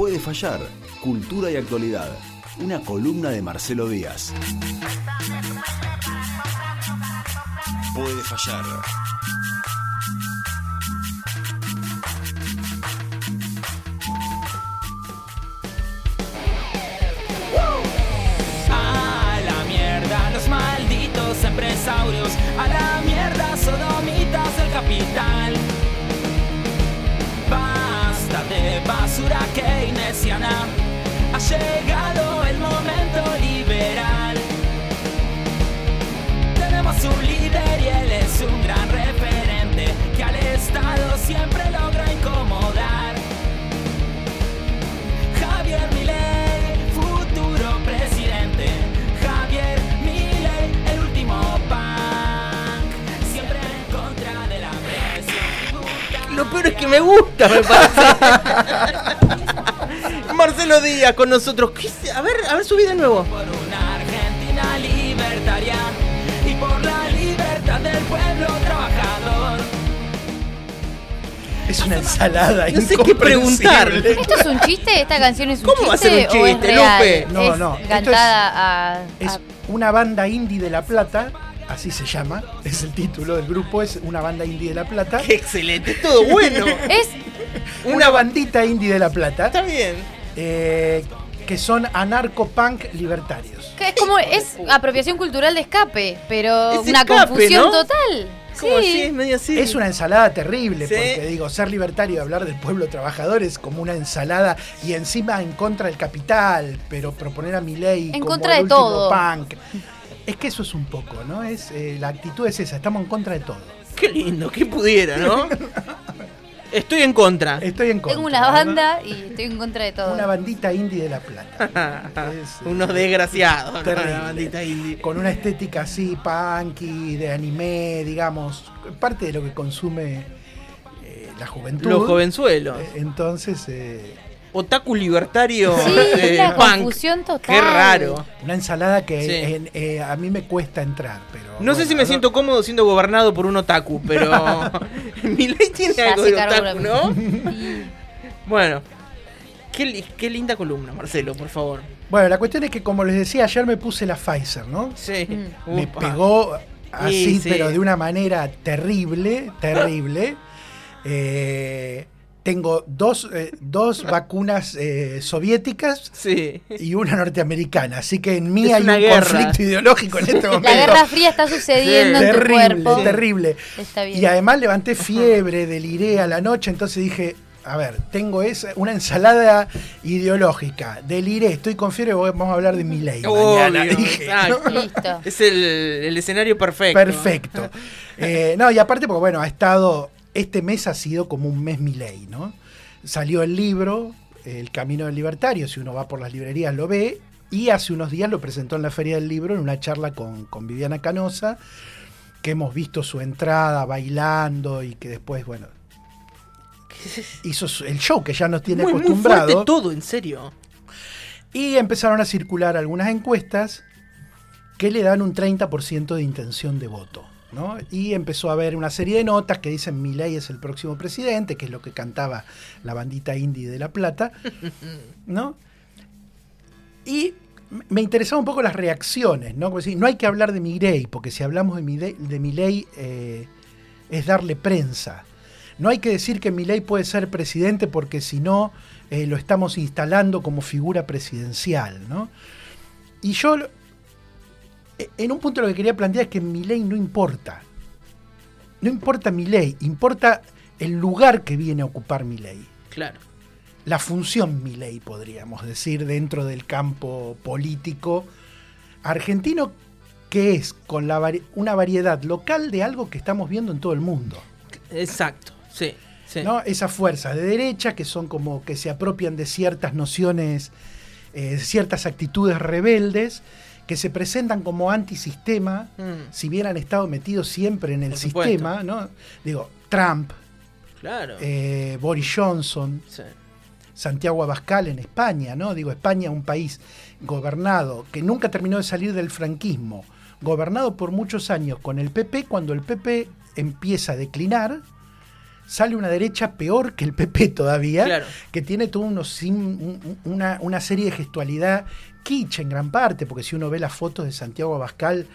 Puede fallar, cultura y actualidad. Una columna de Marcelo Díaz. Puede fallar. A la mierda, los malditos empresarios. A la mierda, sodomitas del capital. De basura keynesiana. Ha llegado el momento liberal. Tenemos un líder y él es un gran referente que al Estado siempre logra Lo peor es que me gusta, me parece. Marcelo Díaz con nosotros. ¿Qué es? A ver, a ver, subí de nuevo. Por una Argentina libertaria y por la libertad del pueblo trabajador. Es una ensalada No sé qué preguntar. ¿Esto es un chiste? ¿Esta canción es un ¿Cómo va a chiste? ser un o es chiste, real? Lupe? No, Es no, esto Cantada a, a- Es una banda indie de La Plata, así se llama, es el título del grupo, es una banda indie de La Plata. Qué excelente, todo bueno. Es Una bandita indie de La Plata, Está bien. eh, que son anarco-punk libertarios. que es como es apropiación cultural de escape, pero Es una escape, confusión ¿no? total. ¿Cómo así? Sí. Es medio así. Es una ensalada terrible, Sí. porque digo, ser libertario y hablar del pueblo trabajador es como una ensalada y encima en contra del capital, pero proponer a mi ley En como contra el de último todo. punk. Es que eso es un poco, ¿no? Es eh, la actitud es esa, estamos en contra de todo. Qué lindo, que pudiera, ¿no? Estoy en contra. Estoy en contra. Tengo una ¿no? banda y estoy en contra de todo. Una bandita indie de La Plata. Es, Unos desgraciados. ¿no? Terrible. La bandita indie. con una estética así, punky, de anime, digamos, parte de lo que consume eh, la juventud. Los jovenzuelos. Eh, Entonces, eh, Otaku libertario. Sí, eh, es la punk. confusión total. Qué raro. una ensalada que Sí. en- eh, a mí me cuesta entrar, pero... No sé si me siento cómodo siendo gobernado por un otaku, pero mi ley tiene Ya algo de otaku, ¿no? Bueno, qué, li- qué linda columna, Marcelo, por favor. Bueno, la cuestión es que como les decía, ayer me puse la Pfizer, ¿no? Sí. Mm. Me Upa. pegó así, Sí, sí. pero de una manera terrible, terrible. Eh, tengo dos, eh, dos vacunas eh, soviéticas Sí. y una norteamericana, así que en mí Es hay un guerra. conflicto ideológico en este momento. La Guerra Fría está sucediendo en tu terrible, cuerpo. terrible. Está bien. Y además levanté fiebre, deliré a la noche, entonces dije, a ver, tengo esa, una ensalada ideológica, deliré, estoy con fiebre, vamos a hablar de mi ley. mañana, dije. Listo. Es el, el escenario perfecto. Perfecto. Eh, no, y aparte, porque bueno, ha estado. Este mes ha sido como un mes Milei, ¿no? Salió el libro, El Camino del Libertario, si uno va por las librerías lo ve, y hace unos días lo presentó en la Feria del Libro en una charla con, con Viviana Canosa, que hemos visto su entrada bailando y que después, bueno, hizo el show que ya nos tiene Muy, muy acostumbrado. fuerte todo, en serio. Y empezaron a circular algunas encuestas que le dan un 30% de intención de voto. ¿No? Y empezó a haber una serie de notas que dicen Milei es el próximo presidente, que es lo que cantaba la bandita indie de La Plata. ¿no? Y me interesaban un poco las reacciones, ¿no? Como decir, no hay que hablar de Milei, porque si hablamos de Milei, de Milei, eh, es darle prensa. No hay que decir que Milei puede ser presidente porque si no eh, lo estamos instalando como figura presidencial, ¿no? Y yo, en un punto lo que quería plantear es que Milei no importa. No importa Milei, importa el lugar que viene a ocupar Milei. Claro. La función Milei, podríamos decir, dentro del campo político argentino, que es con la vari- una variedad local de algo que estamos viendo en todo el mundo. Exacto. Sí. sí. ¿no? Esas fuerzas de derecha que son como que se apropian de ciertas nociones, eh, ciertas actitudes rebeldes, que se presentan como antisistema, Mm, si bien han estado metidos siempre en el Por supuesto. sistema, ¿no? Digo, Trump, claro. eh, Boris Johnson, Sí. Santiago Abascal en España, ¿no? Digo, España, un país gobernado que nunca terminó de salir del franquismo, gobernado por muchos años con el PP, cuando el PP empieza a declinar, sale una derecha peor que el PP todavía, Claro. que tiene un- una, una serie de gestualidad kitsch en gran parte, porque si uno ve las fotos de Santiago Abascal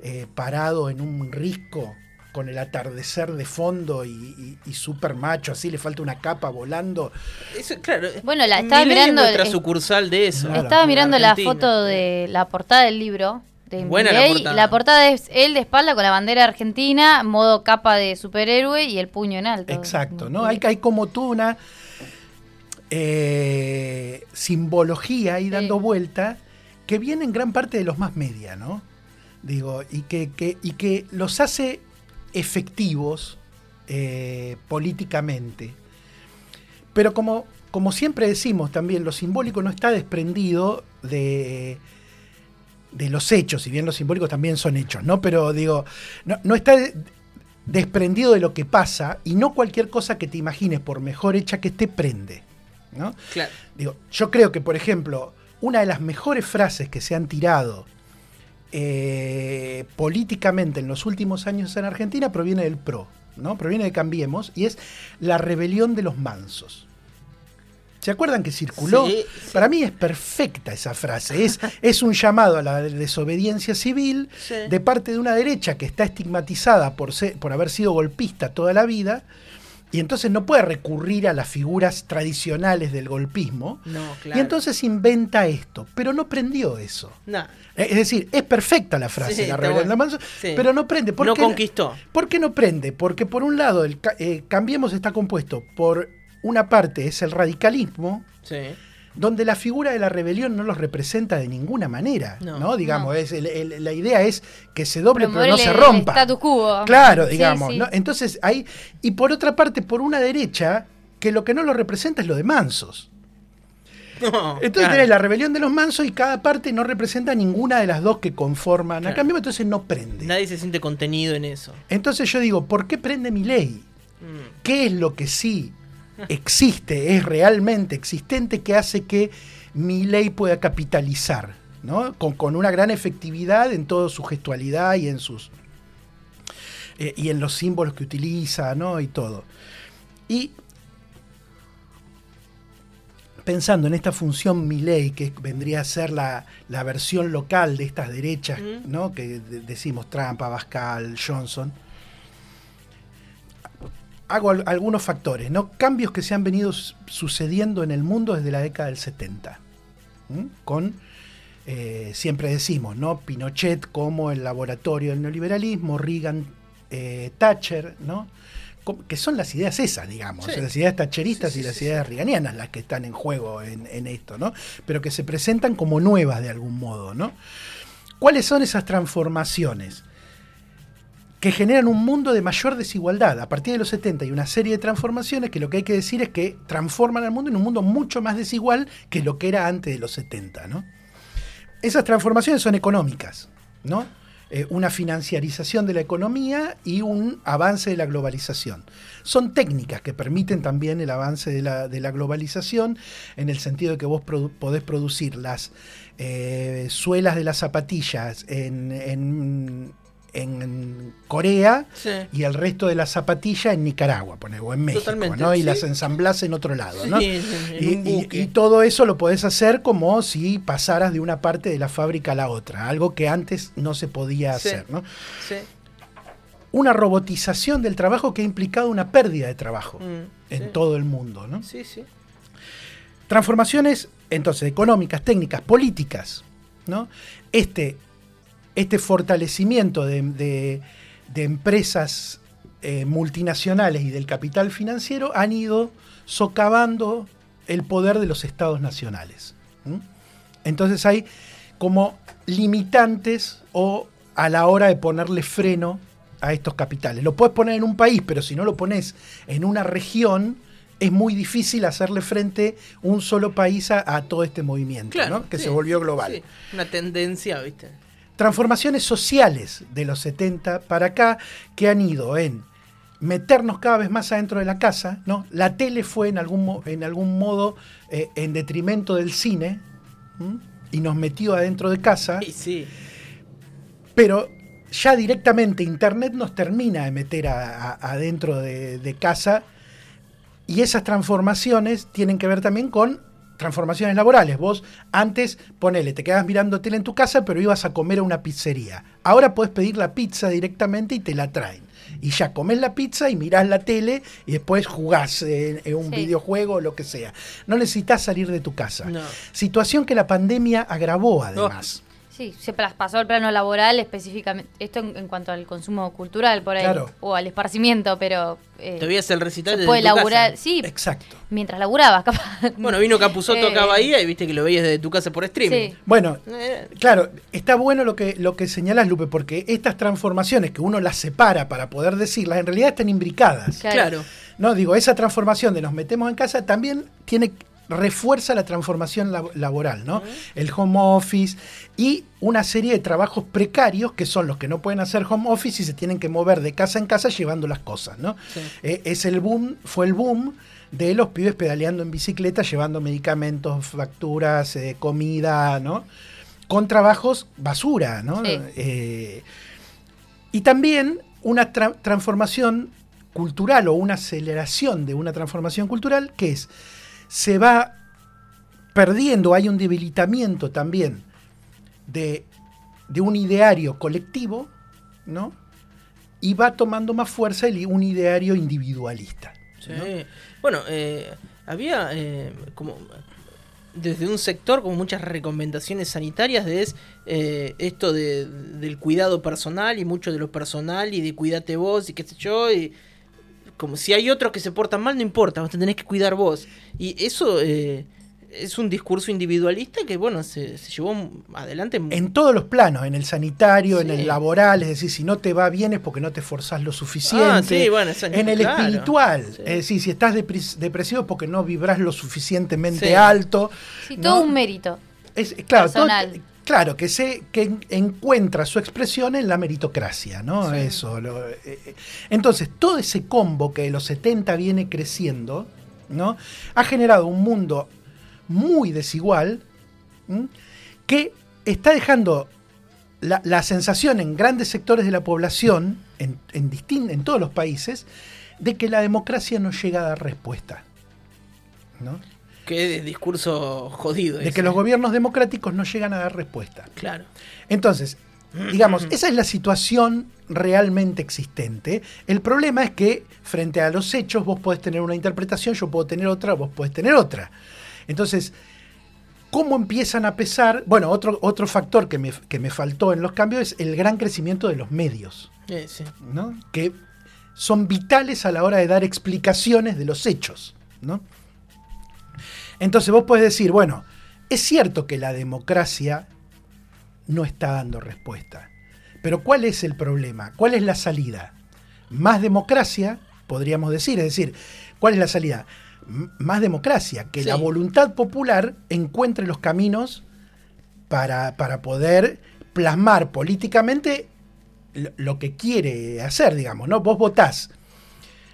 eh, parado en un risco con el atardecer de fondo y, y, y super macho, así le falta una capa volando. Eso, claro. Bueno, la estaba mirando, es- sucursal de eso. Claro. Estaba mirando la foto de la portada del libro. De Buena la portada. La portada es él de espalda con la bandera argentina, modo capa de superhéroe y el puño en alto. Exacto, ¿no? Hay, hay como toda una eh, simbología ahí dando Sí. vuelta que viene en gran parte de los más media, ¿no? Digo, y que, que- y que los hace efectivos eh, políticamente. Pero como, como siempre decimos también, lo simbólico no está desprendido de, de los hechos, si bien los simbólicos también son hechos, ¿no? Pero digo, no, no está de- desprendido de lo que pasa y no cualquier cosa que te imagines, por mejor hecha que esté, prende. ¿No? Claro. Digo, yo creo que, por ejemplo, una de las mejores frases que se han tirado eh, políticamente en los últimos años en Argentina proviene del PRO, ¿no? Proviene de Cambiemos y es la rebelión de los mansos. ¿Se acuerdan que circuló? Sí, Para mí es perfecta esa frase. Es, es un llamado a la desobediencia civil Sí. de parte de una derecha que está estigmatizada por, ser- por haber sido golpista toda la vida y entonces no puede recurrir a las figuras tradicionales del golpismo. No, claro. Y entonces inventa esto, pero no prendió eso. Nah, Eh, Es decir, es perfecta la frase, Sí, la bueno. Manso, Sí. pero no prende. ¿Por no qué- conquistó. ¿Por qué no prende? Porque por un lado, el eh, Cambiemos está compuesto por una parte, es el radicalismo, Sí. Donde la figura de la rebelión no los representa de ninguna manera, ¿no? No. Digamos, No. es el- el- la idea es que se doble Promover pero no se el rompa. status quo. Claro, digamos. sí. ¿no? Entonces, ahí. Y por otra parte, por una derecha, que lo que no lo representa es lo de mansos. No, Entonces claro. tenés la rebelión de los mansos y cada parte no representa ninguna de las dos que conforman a cambio, entonces no prende. Nadie se siente contenido en eso. Entonces yo digo, ¿por qué prende mi ley? Mm. ¿Qué es lo que sí existe, es realmente existente, que hace que mi ley pueda capitalizar? ¿no? Con, con una gran efectividad en toda su gestualidad y en sus eh, y en los símbolos que utiliza, ¿no? Y todo. Y pensando en esta función Milei, que vendría a ser la, la versión local de estas derechas, Mm. ¿no? Que de- decimos Trump, Abascal, Johnson. Hago al- algunos factores, ¿no? Cambios que se han venido su- sucediendo en el mundo desde la década del 70. ¿m? Con, eh, siempre decimos, ¿no? Pinochet como el laboratorio del neoliberalismo, Reagan, eh, Thatcher, ¿no? Que son las ideas esas, digamos, Sí. las ideas tacheristas Sí, sí, y las ideas reganianas las que están en juego en, en esto, ¿no? Pero que se presentan como nuevas de algún modo, ¿no? ¿Cuáles son esas transformaciones? Que generan un mundo de mayor desigualdad. A partir de los 70 hay una serie de transformaciones que lo que hay que decir es que transforman al mundo en un mundo mucho más desigual que lo que era antes de los 70. ¿no? Esas transformaciones son económicas, ¿no? Eh, una financiarización de la economía y un avance de la globalización. Son técnicas que permiten también el avance de la, de la globalización en el sentido de que vos podés producir las eh, suelas de las zapatillas en- en Corea Sí. y el resto de la zapatilla en Nicaragua, ponele, o en México, Totalmente, ¿no? Y sí. las ensamblás en otro lado, ¿no? Sí, y, todo eso lo podés hacer como si pasaras de una parte de la fábrica a la otra, algo que antes no se podía hacer, ¿no? Una robotización del trabajo que ha implicado una pérdida de trabajo Mm, en todo el mundo, ¿no? Sí, sí. Transformaciones, entonces, económicas, técnicas, políticas, ¿no? Este, este fortalecimiento de, de- de empresas eh, multinacionales y del capital financiero han ido socavando el poder de los estados nacionales. Entonces hay como limitantes o a la hora de ponerle freno a estos capitales. Lo puedes poner en un país, pero si no lo pones en una región, es muy difícil hacerle frente un solo país a, a todo este movimiento, Claro. ¿no? que sí, se volvió global. sí. Una tendencia, ¿viste? Transformaciones sociales de los 70 para acá que han ido en meternos cada vez más adentro de la casa, ¿no? La tele fue en algún, en algún modo eh, en detrimento del cine ¿m? y nos metió adentro de casa, Y sí. pero ya directamente Internet nos termina de meter adentro de, de casa Y esas transformaciones tienen que ver también con transformaciones laborales. Vos antes, ponele, te quedabas mirando tele en tu casa, pero ibas a comer a una pizzería. Ahora podés pedir la pizza directamente y te la traen. Y ya comés la pizza y mirás la tele y después jugás en, en un Sí. videojuego o lo que sea. No necesitas salir de tu casa. No. Situación que la pandemia agravó además. Sí, se plas- pasó al plano laboral específicamente. Esto en, en cuanto al consumo cultural por ahí. Claro. O al esparcimiento, pero. eh, Te el recital se desde puede tu casa. laburar. Sí, Exacto. mientras laburabas, capaz. Bueno, vino Capuzotto Eh, acá a Bahía y viste que lo veías desde tu casa por streaming. Sí. Bueno, Eh, Claro, está bueno lo que, lo que señalas, Lupe, porque estas transformaciones que uno las separa para poder decirlas, en realidad están imbricadas. Claro. claro. No, digo, esa transformación de nos metemos en casa también tiene refuerza la transformación lab- laboral, ¿no? El home office y una serie de trabajos precarios que son los que no pueden hacer home office y se tienen que mover de casa en casa llevando las cosas, ¿no? Sí. Eh, es el boom, fue el boom de los pibes pedaleando en bicicleta, llevando medicamentos, facturas, eh, comida, ¿no? Con trabajos basura, ¿no? Sí. Eh, y también una tra- transformación cultural o una aceleración de una transformación cultural que es, se va perdiendo, hay un debilitamiento también de, de un ideario colectivo, ¿no? Y va tomando más fuerza el, un ideario individualista. Sí. Bueno, eh, había eh, como desde un sector como muchas recomendaciones sanitarias de es, eh, esto de, del cuidado personal y mucho de lo personal y de cuídate vos y qué sé yo y como si hay otros que se portan mal no importa vos te tenés que cuidar vos y eso eh, es un discurso individualista que bueno se, se llevó adelante En todos los planos, en el sanitario, en el laboral, es decir, si no te va bien es porque no te forzás lo suficiente. Ah, sí, bueno, eso- en el claro. espiritual, Sí. es decir, si estás depres- depresivo es porque no vibras lo suficientemente Sí. alto. Sí, ¿no? todo un mérito. Es, claro, todo-. Claro, que se que en- encuentra su expresión en la meritocracia, ¿no? Eso. lo- eh, eh. entonces, todo ese combo que de los 70 viene creciendo, ¿no? Ha generado un mundo muy desigual ¿m? que está dejando la, la sensación en grandes sectores de la población, en, en, distin- en todos los países, de que la democracia no llega a dar respuesta. ¿no? Que es discurso jodido De ese. que los gobiernos democráticos no llegan a dar respuesta. claro Entonces, digamos, esa es la situación realmente existente. El problema es que frente a los hechos vos podés tener una interpretación, yo puedo tener otra, vos podés tener otra. Entonces, ¿cómo empiezan a pesar? Bueno, otro, otro factor que me, que me faltó en los cambios es el gran crecimiento de los medios, sí. ¿no? que son vitales a la hora de dar explicaciones de los hechos. ¿no? Entonces vos podés decir, bueno, es cierto que la democracia no está dando respuesta. Pero ¿cuál es el problema? ¿Cuál es la salida? Más democracia, podríamos decir. Es decir, ¿cuál es la salida? M- más democracia, que Sí. la voluntad popular encuentre los caminos para, para poder plasmar políticamente lo, lo que quiere hacer, digamos, ¿no? Vos votás,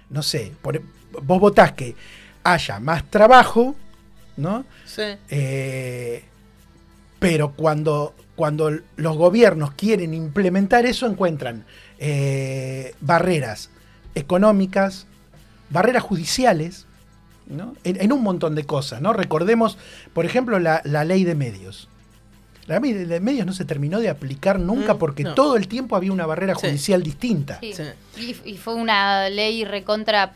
no sé, por- vos votás que haya más trabajo, ¿no? Sí. Eh, pero cuando, cuando los gobiernos quieren implementar eso, encuentran eh, barreras económicas, barreras judiciales, ¿no? en, en un montón de cosas. ¿no? Recordemos, por ejemplo, la, la ley de medios. La ley de medios no se terminó de aplicar nunca Mm, porque no. todo el tiempo había una barrera Sí. judicial distinta. Sí. Sí. Y, y fue una ley recontra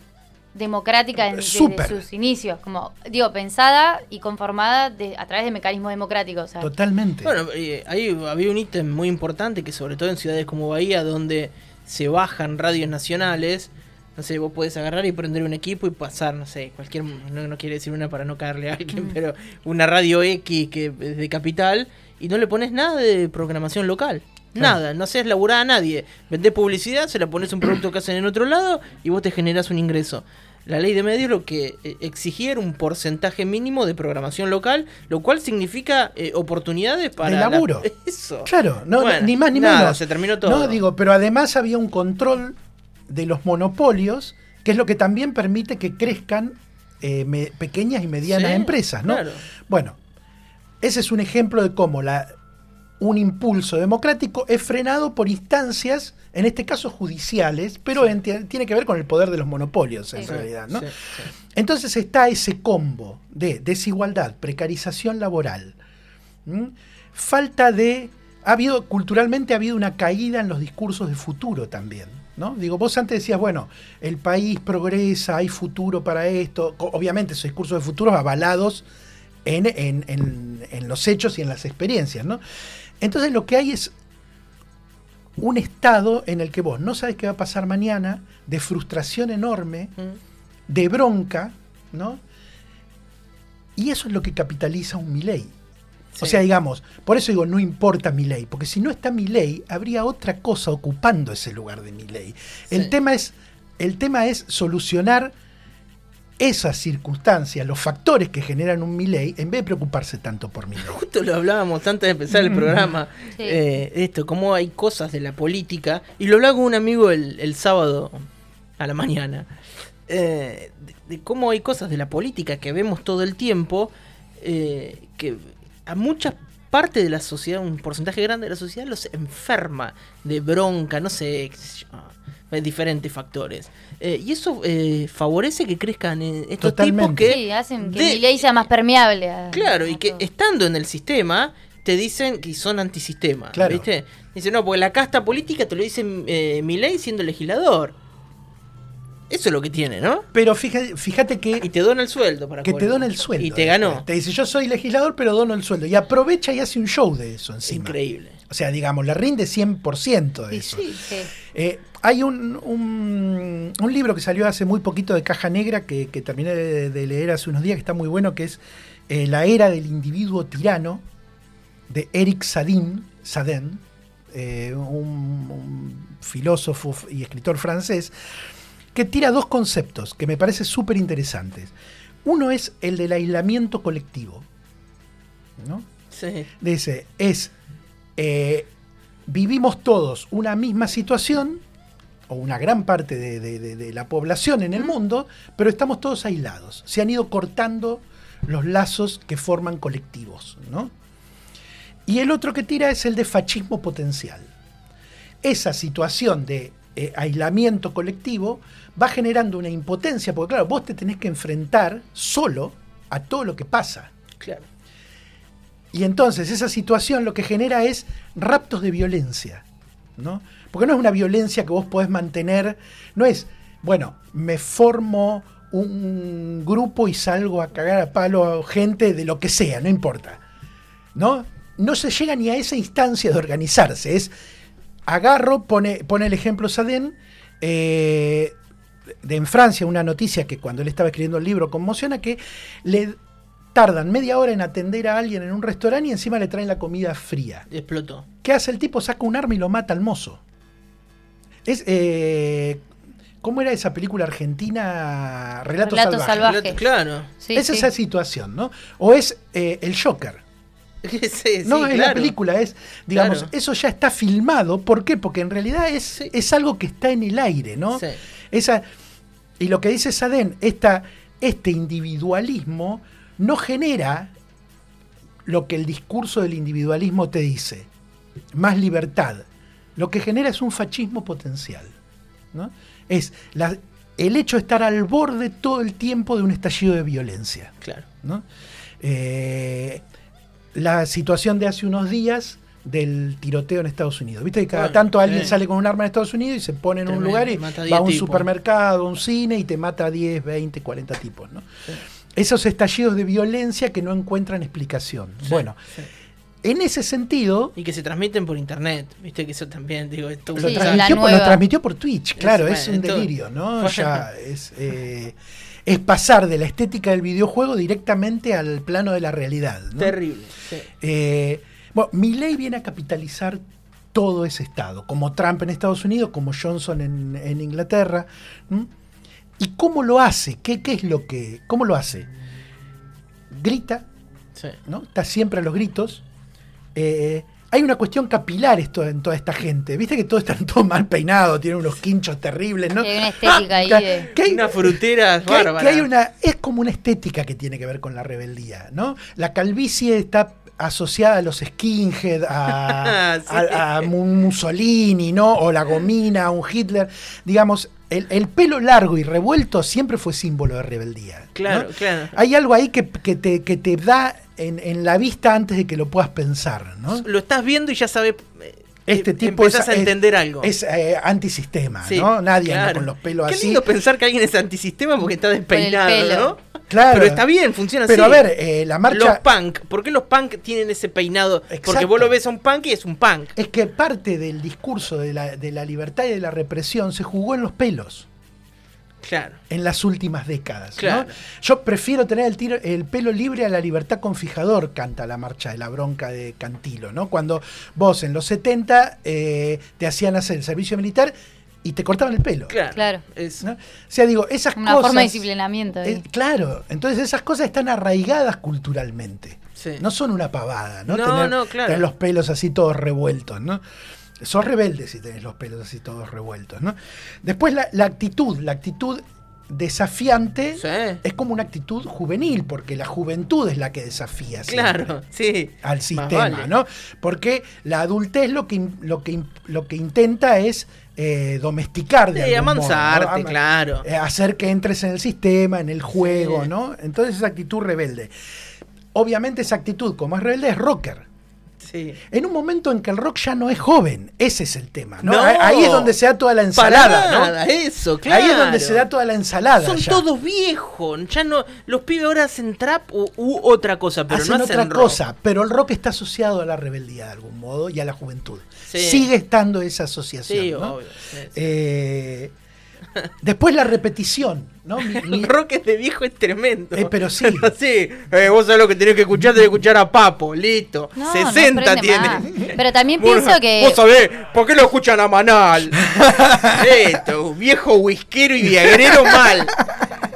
democrática en, desde Súper. sus inicios, como digo, pensada y conformada de- a través de mecanismos democráticos. o sea, Totalmente. Bueno, eh, ahí había un ítem muy importante que sobre todo en ciudades como Bahía, donde se bajan radios nacionales, no sé, vos podés agarrar y prender un equipo y pasar, no sé, cualquier, no, no quiere decir una para no caerle a alguien, pero una radio X que es de capital y no le pones nada de programación local. Nada, no haces laburar a nadie. Vendés publicidad, se la pones un producto que hacen en otro lado y vos te generás un ingreso. La ley de medios lo que eh, exigía era un porcentaje mínimo de programación local, lo cual significa eh, oportunidades para. De la- laburo. Eso. Claro, no, Bueno, ni más ni nada, menos. se terminó todo. No, digo, pero además había un control de los monopolios, que es lo que también permite que crezcan eh, me- pequeñas y medianas Sí, empresas, ¿no? claro. Bueno, ese es un ejemplo de cómo la, un impulso democrático es frenado por instancias, en este caso judiciales, pero en- tiene que ver con el poder de los monopolios en Sí. realidad. ¿no? Sí. Entonces está ese combo de desigualdad, precarización laboral, ¿m? falta de... Ha habido, culturalmente ha habido una caída en los discursos de futuro también. ¿no? Digo, vos antes decías, bueno, el país progresa, hay futuro para esto. Obviamente esos discursos de futuro avalados en, en- en- en los hechos y en las experiencias. ¿no? Entonces lo que hay es un estado en el que vos no sabes qué va a pasar mañana, de frustración enorme, Mm. de bronca, ¿no? Y eso es lo que capitaliza un Milei. O Sí. sea, digamos, por eso digo, no importa Milei, porque si no está Milei, habría otra cosa ocupando ese lugar de Milei. El Sí. tema es el tema es solucionar esas circunstancias, los factores que generan un Milei, en vez de preocuparse tanto por Milei. Justo lo hablábamos antes de empezar el programa. Sí. eh, esto, cómo hay cosas de la política. Y lo hablaba con un amigo el, el sábado a la mañana. eh, de, de cómo hay cosas de la política que vemos todo el tiempo. eh, que a muchas parte de la sociedad, un porcentaje grande de la sociedad, los enferma de bronca, no sé, eh, diferentes factores. Eh, y eso eh, favorece que crezcan eh, estos Totalmente. tipos que Sí, hacen que de- mi ley sea más permeable. a- Claro, a y que todo. estando en el sistema, te dicen que son antisistema. Claro. ¿Viste? Dicen, no, porque la casta política te lo dice eh, Milei siendo legislador. Eso es lo que tiene, ¿no? Pero fíjate, fíjate Y que, te dona el sueldo para que te dona el sueldo. Y te ganó. Te dice, yo soy legislador, pero dono el sueldo. Y aprovecha y hace un show de eso encima. Increíble. O sea, digamos, le rinde 100% de Y eso. sí. Sí. Eh, hay un, un- un libro que salió hace muy poquito de Caja Negra que, que terminé de, de leer hace unos días, que está muy bueno, que es eh, La era del individuo tirano, de Eric Sadin, Sadin eh, un, un filósofo y escritor francés, que tira dos conceptos que me parecen súper interesantes. Uno es el del aislamiento colectivo. ¿no? Sí. Dice, es, eh, vivimos todos una misma situación, o una gran parte de, de- de- de la población en el mundo, pero estamos todos aislados. Se han ido cortando los lazos que forman colectivos. ¿no? Y el otro que tira es el de fascismo potencial. Esa situación de eh, aislamiento colectivo va generando una impotencia, porque claro, vos te tenés que enfrentar solo a todo lo que pasa. Claro. Y entonces esa situación lo que genera es raptos de violencia, ¿no? Porque no es una violencia que vos podés mantener, no es, bueno, me formo un grupo y salgo a cagar a palo a gente de lo que sea, no importa, ¿no? No se llega ni a esa instancia de organizarse, es, agarro, pone, pone el ejemplo Sadén, eh, de en Francia una noticia que cuando él estaba escribiendo el libro conmociona que le tardan media hora en atender a alguien en un restaurante y encima le traen la comida fría. Explotó. ¿Qué hace el tipo? Saca un arma y lo mata al mozo. Es, eh, ¿Cómo era esa película argentina? Relatos Relatos salvajes. salvajes. Claro. Sí, es sí. esa situación, ¿no? O es eh, el Joker. Sí, sí, no, es la película, es, digamos, Claro. eso ya está filmado. ¿Por qué? Porque en realidad es, Sí. es algo que está en el aire, ¿no? Sí. Esa, y lo que dice Sadén, esta, este individualismo no genera lo que el discurso del individualismo te dice, más libertad. Lo que genera es un fascismo potencial. ¿no? Es la- el hecho de estar al borde todo el tiempo de un estallido de violencia. Claro. ¿no? Eh, la situación de hace unos días del tiroteo en Estados Unidos. Viste que cada Bueno, tanto alguien sale con un arma en Estados Unidos y se pone en un lugar y va 10 a un tipos. supermercado, a un cine y te mata a 10, 20, 40 tipos. ¿no? Esos estallidos de violencia que no encuentran explicación. Sí, bueno, sí. En ese sentido, Y que se transmiten por internet. Viste que eso también, digo, esto lo, Sí, transmitió, por- lo transmitió por Twitch, claro, Es- es, un delirio, ¿no? Ya es, eh, es pasar de la estética del videojuego directamente al plano de la realidad. ¿no? terrible. sí. Eh, bueno, Milley viene a capitalizar todo ese estado, como Trump en Estados Unidos, como Johnson en, en Inglaterra. ¿m? ¿Y cómo lo hace? ¿Qué, qué es lo que.? ¿Cómo lo hace? Grita, Sí. ¿no? Está siempre a los gritos. Eh, hay una cuestión capilar esto en toda esta gente. Viste que todos están todos mal peinados, tienen unos quinchos terribles, ¿no? Sí, hay una estética ahí que- de- que hay- Una frutera que hay- que una, es como una estética que tiene que ver con la rebeldía, ¿no? La calvicie está asociada a los skinhead, a, Sí. a- a Mu- Mussolini, ¿no? O la gomina, a un Hitler. Digamos, el, el pelo largo y revuelto siempre fue símbolo de rebeldía. ¿no? Claro, claro. Hay algo ahí que, que te, que te da en, en la vista antes de que lo puedas pensar, ¿no? Lo estás viendo y ya sabes. eh, Este tipo es, empezás a es- entender algo. Es eh, antisistema, Sí, ¿no? Nadie anda con los pelos Qué así. lindo pensar que alguien es antisistema porque está despeinado. Claro. Pero está bien, funciona Pero así. a ver, eh, la marcha. Los punk, ¿por qué los punk tienen ese peinado? Porque Exacto. vos lo ves a un punk y es un punk. Es que parte del discurso de la, de la libertad y de la represión se jugó en los pelos Claro. en las últimas décadas. Yo prefiero tener el, tiro- el pelo libre a la libertad con fijador, canta la marcha de la bronca de Cantilo. ¿no? Cuando vos en los 70 eh, te hacían hacer el servicio militar y te cortaban el pelo. Claro. Claro. Es- ¿no? O sea, digo, esas Una cosas. forma de disciplinamiento. Eh, claro, entonces esas cosas están arraigadas culturalmente. Sí. No son una pavada, ¿no? No, tener, no, claro. tener los pelos así todos revueltos, ¿no? Sos rebelde si tenés los pelos así todos revueltos, ¿no? Después la, la actitud, la actitud desafiante Sí. es como una actitud juvenil, porque la juventud es la que desafía Claro, sí. al sistema, vale. ¿no? Porque la adultez lo que, lo que, lo que intenta es eh, domesticar de Sí, algún modo, ¿no? amansarte, Ama- claro. eh, hacer que entres en el sistema, en el juego, Sí. ¿no? Entonces esa actitud rebelde. Obviamente esa actitud, como es rebelde, es rocker. Sí. En un momento en que el rock ya no es joven, ese es el tema, ¿no? No. Ahí- es donde se da toda la ensalada, nada, ¿no? eso, claro. Ahí es donde se da toda la ensalada. Son ya. todos viejos. Ya no. Los pibes ahora hacen trap u, u otra cosa, pero hacen no hacen otra rock. cosa, pero el rock está asociado a la rebeldía de algún modo y a la juventud. Sí. Sigue estando esa asociación. Sí, ¿no? obvio. Eh, después la repetición, ¿no? Mi- mi- El rock es de viejo es tremendo. Eh, pero sí. sí. Eh, vos sabés lo que tenés que escuchar, tenés que escuchar a Papo, listo. No, no 60 prende tiene. más. Pero también pienso que. Vos sabés, ¿por qué lo escuchan a Manal? Esto, viejo whiskero y viagrero mal.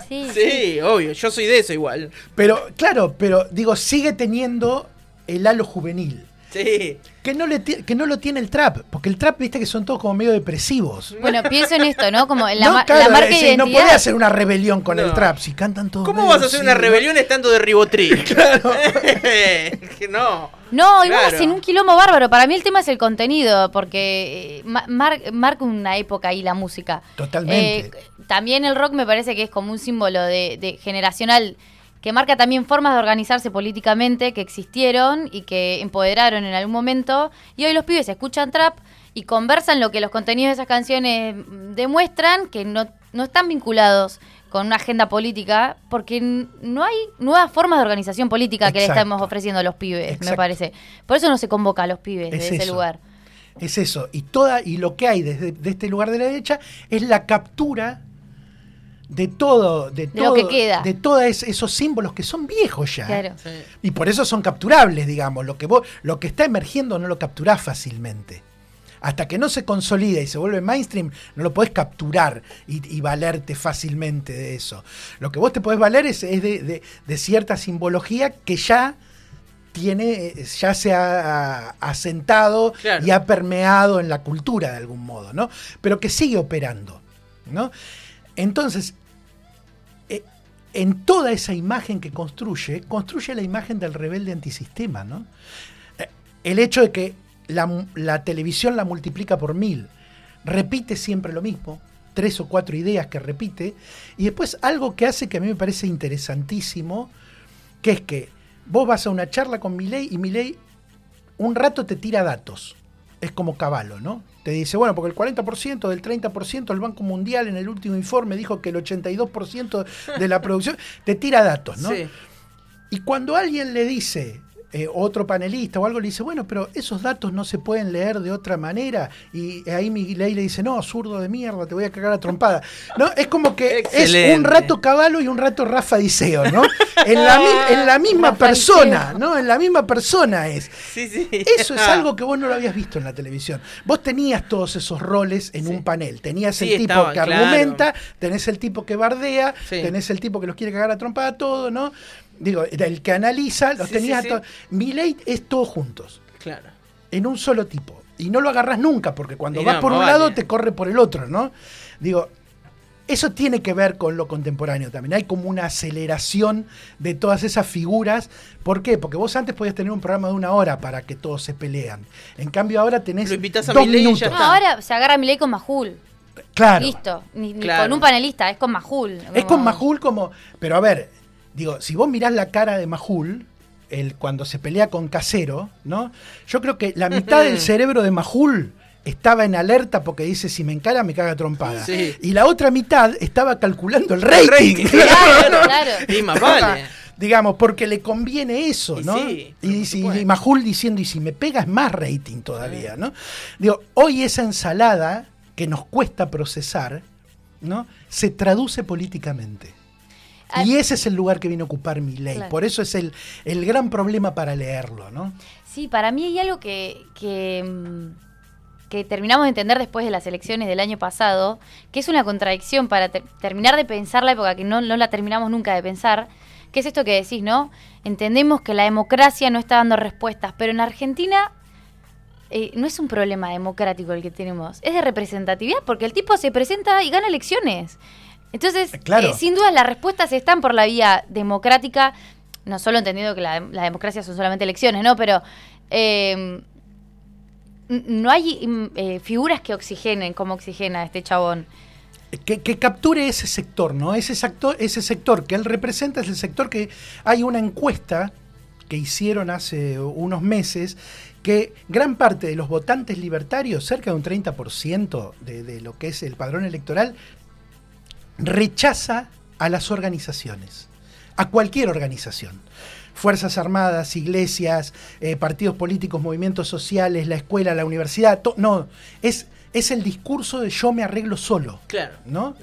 Sí, sí. Sí, obvio, yo soy de eso igual. pero, claro, pero digo, sigue teniendo el halo juvenil. Sí. Que no, le que no lo tiene el trap, porque el trap, viste que son todos como medio depresivos. Bueno, pienso en esto, ¿no? Como en la, no, ma- claro, la marca decir, no identidad. podés hacer una rebelión con el No. trap si cantan todos. ¿Cómo medio vas a hacer una ¿no? rebelión estando de ribotril? claro. que no. No, y vamos Claro. en un quilombo bárbaro. Para mí el tema es el contenido, porque eh, ma- mar- marca una época ahí la música. Totalmente. Eh, también el rock me parece que es como un símbolo de, de generacional que marca también formas de organizarse políticamente que existieron y que empoderaron en algún momento. Y hoy los pibes escuchan trap y conversan lo que los contenidos de esas canciones demuestran, que no, no están vinculados con una agenda política, porque no hay nuevas formas de organización política que le estamos ofreciendo a los pibes, me parece. Por eso no se convoca a los pibes Es de ese eso. lugar. Es eso. Y toda, y lo que hay desde de este lugar de la derecha es la captura de todo, de, De lo todo, que queda. de todos es- esos símbolos que son viejos ya. Claro. Sí. Y por eso son capturables, digamos. Lo que vos, lo que está emergiendo no lo capturás fácilmente. Hasta que no se consolida y se vuelve mainstream, no lo podés capturar y, y valerte fácilmente de eso. Lo que vos te podés valer es, es de, de- de cierta simbología que ya tiene, eh, ya se ha ha asentado Claro. y ha permeado en la cultura de algún modo, ¿no? Pero que sigue operando, ¿no? Entonces, eh, en toda esa imagen que construye, construye la imagen del rebelde antisistema, ¿no? Eh, El hecho de que la, televisión la multiplica por mil, repite siempre lo mismo, tres o cuatro ideas que repite, y después algo que hace que a mí me parece interesantísimo, que es que vos vas a una charla con Milei y Milei un rato te tira datos. Es como caballo, ¿no? Te dice, bueno, porque el 40% del 30% del Banco Mundial en el último informe dijo que el 82% de la producción te tira datos, ¿no? Sí. Y cuando alguien le dice, eh, otro panelista o algo le dice, bueno, pero esos datos no se pueden leer de otra manera. Y ahí Milei le dice, no, zurdo de mierda, te voy a cagar a trompada. ¿No? Es como que es un rato Caballo y un rato Rafa Diceo, ¿no? En la, en la misma Rafa persona, Diceo. ¿no? En la misma persona es. Sí, sí. Eso es algo que vos no lo habías visto en la televisión. Vos tenías todos esos roles en Sí. un panel. Tenías el tipo que claro. argumenta, tenés el tipo que bardea, tenés el tipo que los quiere cagar a trompada a todo, ¿no? Digo, el que analiza, los Sí, tenías sí. Milei es todos juntos, Claro. en un solo tipo. Y no lo agarras nunca, porque cuando Y vas no, por un lado te corre por el otro, ¿no? Digo, eso tiene que ver con lo contemporáneo también. Hay como una aceleración de todas esas figuras. ¿Por qué? Porque vos antes podías tener un programa de una hora para que todos se pelean. En cambio ahora tenés Lo invitás a dos ya minutos. No, está. ahora se agarra Milei con Majul. Claro. Listo. Ni, ni Claro. con un panelista, es con Majul. Es Como- con Majul como. Pero a ver, digo, si vos mirás la cara de Majul, el, cuando se pelea con Casero, ¿no? Yo creo que la mitad del cerebro de Majul estaba en alerta porque dice: si me encara, me caga trompada. Sí. Y la otra mitad estaba calculando el rating. rating. Claro, claro. Y más vale. Digamos, porque le conviene eso, Y ¿no? sí, y, supuesto. y Majul diciendo, y si me pega es más rating todavía, ¿no? Digo, hoy esa ensalada que nos cuesta procesar, ¿no? Se traduce políticamente. Ah, Y ese es el lugar que viene a ocupar mi ley. Claro. Por eso es el, el gran problema para leerlo, ¿no? Sí, para mí hay algo que, que, mm, que terminamos de entender después de las elecciones del año pasado, que es una contradicción para ter- terminar de pensar la época, que no, no la terminamos nunca de pensar, que es esto que decís, ¿no? Entendemos que la democracia no está dando respuestas, pero en Argentina eh, no es un problema democrático el que tenemos, es de representatividad, porque el tipo se presenta y gana elecciones. Entonces, Eh, claro. eh, sin duda las respuestas están por la vía democrática, no solo entendiendo que la, la democracia son solamente elecciones, ¿no? Pero eh, n- no hay mm, eh, figuras que oxigenen como oxigena este chabón. Que, que capture ese sector, ¿no? Ese sector, ese sector que él representa es el sector que hay una encuesta que hicieron hace unos meses que gran parte de los votantes libertarios, cerca de un 30% de, de lo que es el padrón electoral, rechaza a las organizaciones, a cualquier organización. Fuerzas Armadas, iglesias, eh, partidos políticos, movimientos sociales, la escuela, la universidad, no, es, es el discurso de yo me arreglo solo. Claro. ¿No?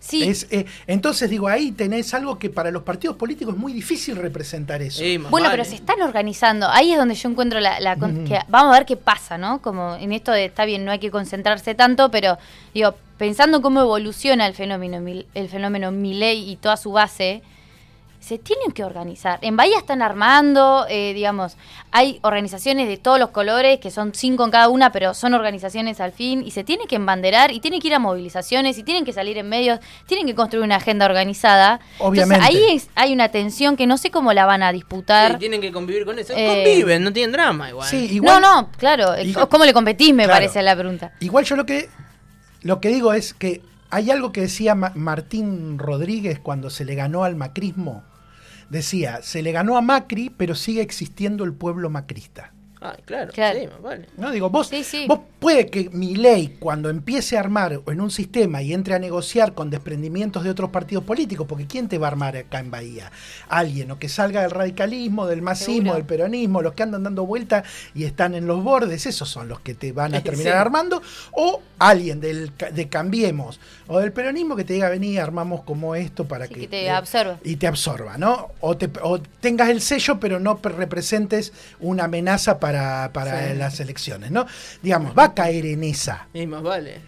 Sí, Es, eh, entonces digo, ahí tenés algo que para los partidos políticos es muy difícil representar eso. Sí, más Bueno, vale. pero se están organizando. Ahí es donde yo encuentro la... la con- que vamos a ver qué pasa, ¿no? Como en esto de, está bien, no hay que concentrarse tanto, pero digo, pensando en cómo evoluciona el fenómeno, el fenómeno Milei y toda su base, se tienen que organizar. En Bahía están armando, eh, digamos, hay organizaciones de todos los colores, que son cinco en cada una, pero son organizaciones al fin, y se tiene que embanderar, y tienen que ir a movilizaciones, y tienen que salir en medios, tienen que construir una agenda organizada. Obviamente. Entonces ahí es- hay una tensión que no sé cómo la van a disputar. Sí, tienen que convivir con eso. Eh, Conviven, no tienen drama igual. Sí, igual, no, no, claro. Igual- ¿Cómo le competís? Me Claro. parece la pregunta. igual yo lo que, lo que digo es que hay algo que decía Ma- Martín Rodríguez cuando se le ganó al macrismo. Decía, se le ganó a Macri, pero sigue existiendo el pueblo macrista. Ay, claro. Claro. Sí, vale. ¿No? Digo, vos, Sí, sí. vos puede que mi ley, cuando empiece a armar en un sistema y entre a negociar con desprendimientos de otros partidos políticos, porque ¿quién te va a armar acá en Bahía? Alguien, o que salga del radicalismo, del masismo, Seguro. del peronismo, los que andan dando vuelta y están en los bordes, esos son los que te van a terminar Sí. armando, o alguien del, de Cambiemos, o del peronismo que te diga, vení, armamos como esto para Sí, que... que te eh, absorba. y te absorba, ¿no? O, te- o tengas el sello, pero no representes una amenaza para, para Sí. las elecciones, ¿no? Digamos, va a caer en esa. Sí, más vale.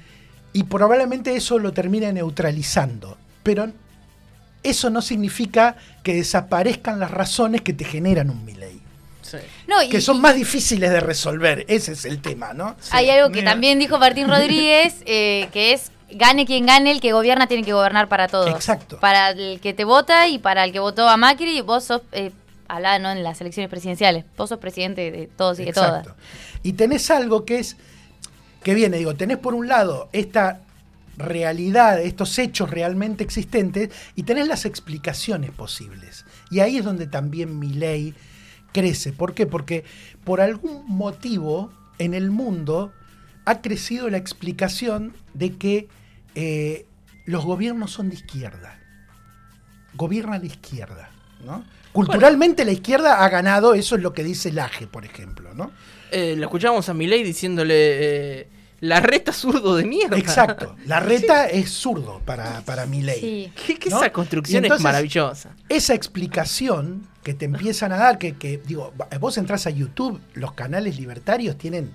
Y probablemente eso lo termine neutralizando. Pero eso no significa que desaparezcan las razones que te generan un Milei. Sí. No, y, Que son más difíciles de resolver. Ese es el tema, ¿no? hay algo que Mira. también dijo Martín Rodríguez, eh, que es gane quien gane, el que gobierna tiene que gobernar para todos. Exacto. Para el que te vota y para el que votó a Macri, vos sos, eh, hablaba, ¿no? En las elecciones presidenciales, vos sos presidente de todos y de todas. Y tenés algo que es, que viene, digo, tenés por un lado esta realidad, estos hechos realmente existentes, y tenés las explicaciones posibles. Y ahí es donde también mi ley crece. ¿Por qué? Porque por algún motivo en el mundo ha crecido la explicación de que eh, los gobiernos son de izquierda. Gobierna la izquierda, ¿no? Culturalmente la izquierda ha ganado, eso es lo que dice Laje, por ejemplo, ¿no? Eh, lo escuchamos a Milei diciéndole eh, la reta zurdo de mierda. Exacto. La reta es zurdo para, para mi ley. Sí. ¿Qué, qué ¿No? esa construcción entonces- es maravillosa. Esa explicación que te empiezan a dar, que, que, digo, vos entras a YouTube, los canales libertarios tienen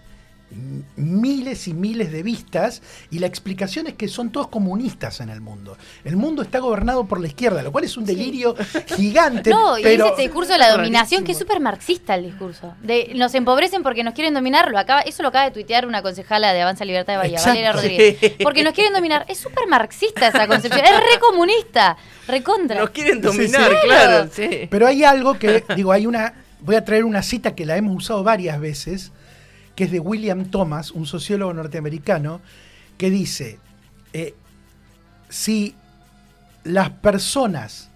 miles y miles de vistas y la explicación es que son todos comunistas en el mundo. El mundo está gobernado por la izquierda, lo cual es un delirio gigante. No, y pero es este discurso de la dominación que es súper marxista el discurso. De nos empobrecen porque nos quieren dominar, lo acaba, eso lo acaba de tuitear una concejala de Avanza Libertad de Bahía, Exacto. Valeria Rodríguez. Porque nos quieren dominar. Es súper marxista esa concepción, es re comunista, recontra. Nos quieren Sí, dominar, sí. claro. sí. Pero hay algo que, digo, hay una. Voy a traer una cita que la hemos usado varias veces, que es de William Thomas, un sociólogo norteamericano, que dice: eh, si las personas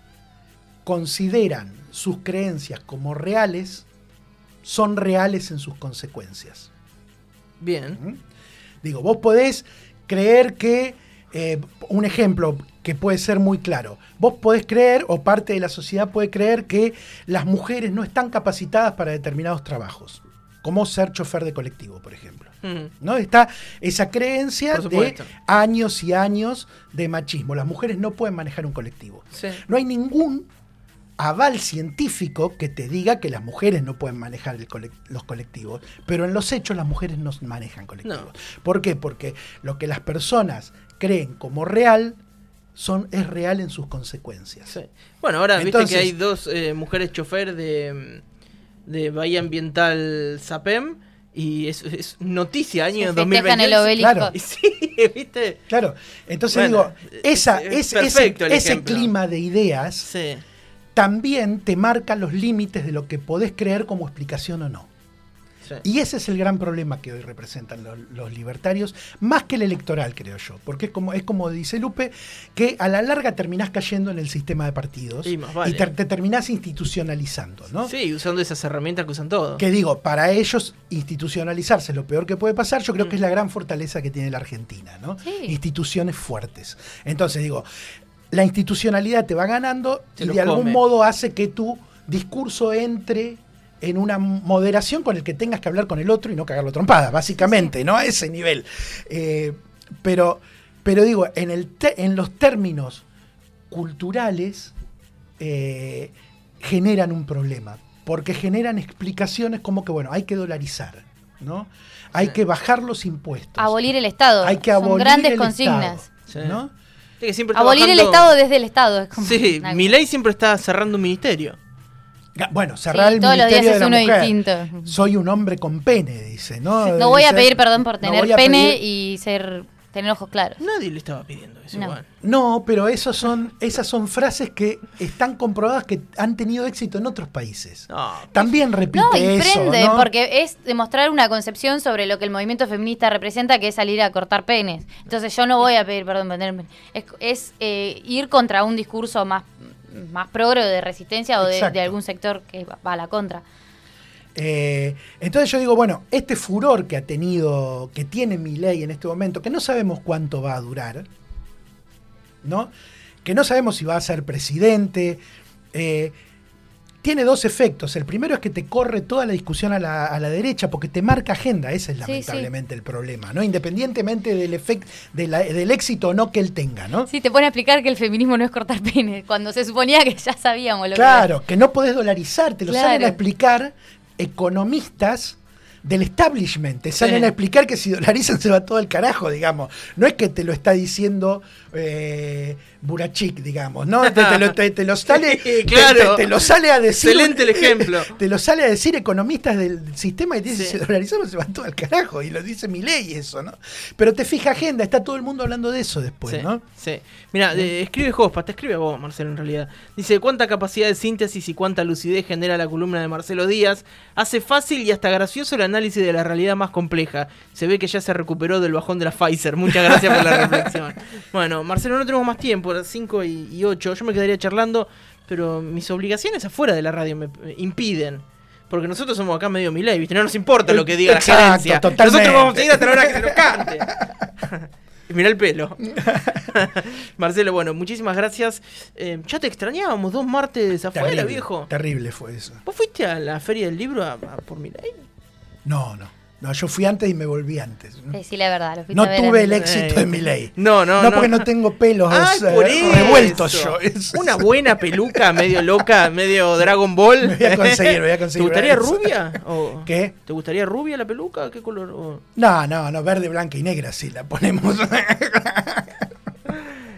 consideran sus creencias como reales, son reales en sus consecuencias. Bien. ¿Mm? Digo, vos podés creer que, eh, un ejemplo que puede ser muy claro, vos podés creer, o parte de la sociedad puede creer que las mujeres no están capacitadas para determinados trabajos, como ser chofer de colectivo, por ejemplo. Mm. ¿No? Está esa creencia de años y años de machismo. Las mujeres no pueden manejar un colectivo. Sí. No hay ningún aval científico que te diga que las mujeres no pueden manejar el los colectivos, pero en los hechos las mujeres no manejan colectivos. No. ¿Por qué? Porque lo que las personas creen como real son, es real en sus consecuencias. Sí. Bueno, ahora viste Entonces- que hay dos eh, mujeres chofer de, de Bahía Ambiental SAPEM y es, es noticia año festejan 2020. el obelisco. Claro. Sí, viste. Claro, entonces Bueno, digo, esa, es- es es- ese, ese clima de ideas Sí. también te marca los límites de lo que podés creer como explicación o no. Sí. Y ese es el gran problema que hoy representan los, los libertarios, más que el electoral, creo yo. Porque es como, es como dice Lupe, que a la larga terminás cayendo en el sistema de partidos Y te, te terminás institucionalizando, ¿no? Sí, usando esas herramientas que usan todos. Que digo, para ellos institucionalizarse es lo peor que puede pasar, yo creo que es la gran fortaleza que tiene la Argentina, ¿no? Sí. Instituciones fuertes. Entonces digo, la institucionalidad te va ganando Se y de algún modo hace que tu discurso entre en una moderación con el que tengas que hablar con el otro y no cagarlo trompada, básicamente, ¿no? A ese nivel. Eh, pero, pero digo, en, el te- en los términos culturales eh, generan un problema, porque generan explicaciones como que, bueno, hay que dolarizar, ¿no? Hay Sí. que bajar los impuestos. Abolir el Estado. hay que Son abolir grandes el consignas. Estado, Sí. ¿no? Sí, que Abolir el Estado desde el Estado. Es como Sí, una- Milei siempre está cerrando un ministerio. Bueno, cerrar Sí, el todos los días es uno mujer. distinto. Soy un hombre con pene, dice, ¿no? No voy a pedir perdón por tener pene pedir- y ser tener ojos claros. Nadie le estaba pidiendo eso No. igual. No, pero esos son, esas son frases que están comprobadas que han tenido éxito en otros países. No, También repite No, y eso, prende, ¿no? porque es demostrar una concepción sobre lo que el movimiento feminista representa, que es salir a cortar penes. Entonces yo no voy a pedir perdón por tener pene. Es, es, eh, ir contra un discurso más, más progre de resistencia o de, algún sector que va va a la contra. Eh, entonces yo digo, bueno, este furor que ha tenido, que tiene mi ley en este momento, que no sabemos cuánto va a durar, ¿no? Que no sabemos si va a ser presidente, eh, tiene dos efectos. El primero es que te corre toda la discusión a la, a la derecha porque te marca agenda. Ese es Sí, lamentablemente el problema, ¿no? Independientemente del efecto, de la- del éxito o no que él tenga, ¿no? Sí, te pone a explicar que el feminismo no es cortar penes, cuando se suponía que ya sabíamos lo que Claro, que no podés dolarizar, te lo Claro. salen a explicar economistas del establishment, te salen Sí. a explicar que si dolarizan se va todo el carajo, digamos. No es que te lo está diciendo eh, Burachik, digamos, ¿no? Te, te lo, te- te lo sale, Sí, claro. te, lo sale a decir. Excelente el ejemplo. Te lo sale a decir economistas del sistema y te dicen Sí. si dolarizamos se va todo al carajo. Y lo dice mi ley eso, ¿no? Pero te fija agenda, está todo el mundo hablando de eso después, sí, ¿no? sí. Mira, eh, escribe Jospa, te escribe a vos, Marcelo, en realidad. Dice, ¿cuánta capacidad de síntesis y cuánta lucidez genera la columna de Marcelo Díaz? Hace fácil y hasta gracioso el análisis de la realidad más compleja. Se ve que ya se recuperó del bajón de la Pfizer. Muchas gracias por la reflexión. Bueno, Marcelo, no tenemos más tiempo, las 5 y, 8. Yo me quedaría charlando, pero mis obligaciones afuera de la radio me impiden. Porque nosotros somos acá medio Milei, ¿viste? No nos importa lo que diga Exacto, la gerencia. totalmente. Nosotros vamos a ir hasta la hora que se nos cante. Mirá el pelo. Marcelo, bueno, muchísimas gracias. Eh, ya te extrañábamos dos martes afuera, Terrible, viejo. Terrible fue eso. ¿Vos fuiste a la feria del libro a, a por Milei? No, no. No, yo fui antes y me volví antes. ¿no? Decí la verdad. Lo No a ver tuve el éxito de mi ley. No, no, No, no. porque no tengo pelos Ay, eh, por eso. revueltos yo. Una buena peluca, medio loca, medio Dragon Ball. Me voy a conseguir, voy a conseguir ¿Te gustaría eso. rubia? O- ¿Qué? ¿Te gustaría rubia la peluca? ¿Qué color? O- No, no, no, verde, blanca y negra, sí, la ponemos.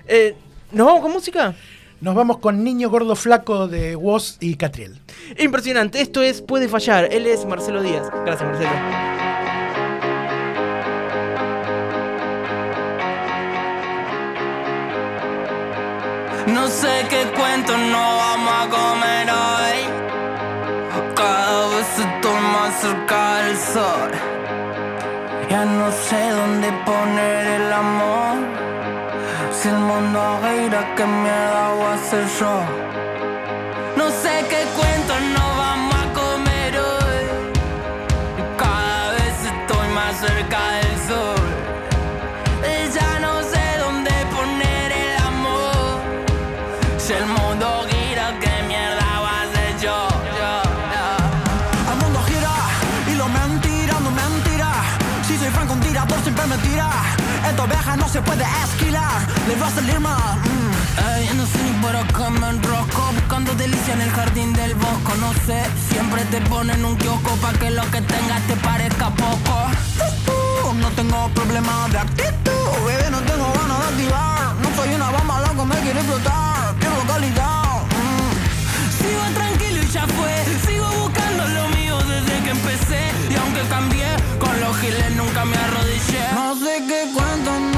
Eh, ¿Nos vamos con música? Nos vamos con Niño Gordo Flaco de Woz y Catriel. Impresionante, esto es Puede Fallar. Él es Marcelo Díaz. Gracias, Marcelo. No sé qué cuento no vamos a comer hoy. Cada vez estoy más cerca del sol. Ya no sé dónde poner el amor. Si el mundo gira, ¿qué mierda voy a hacer yo? No sé qué cuento no esta no se puede esquilar, le va a salir mal. Mm. Ey, no sé ni por acá me enrosco Buscando delicia en el jardín del bosco. No sé, siempre te ponen un kiosco Pa' que lo que tengas te parezca poco. No tengo problema de actitud Bebé, no tengo ganas de activar. No soy una bomba, loco, me quiere explotar Pierdo calidad. Mm. Sigo tranquilo y ya fue Sigo buscando lo mío desde que empecé. Y aunque cambié, con los giles nunca me arrodillé que cuando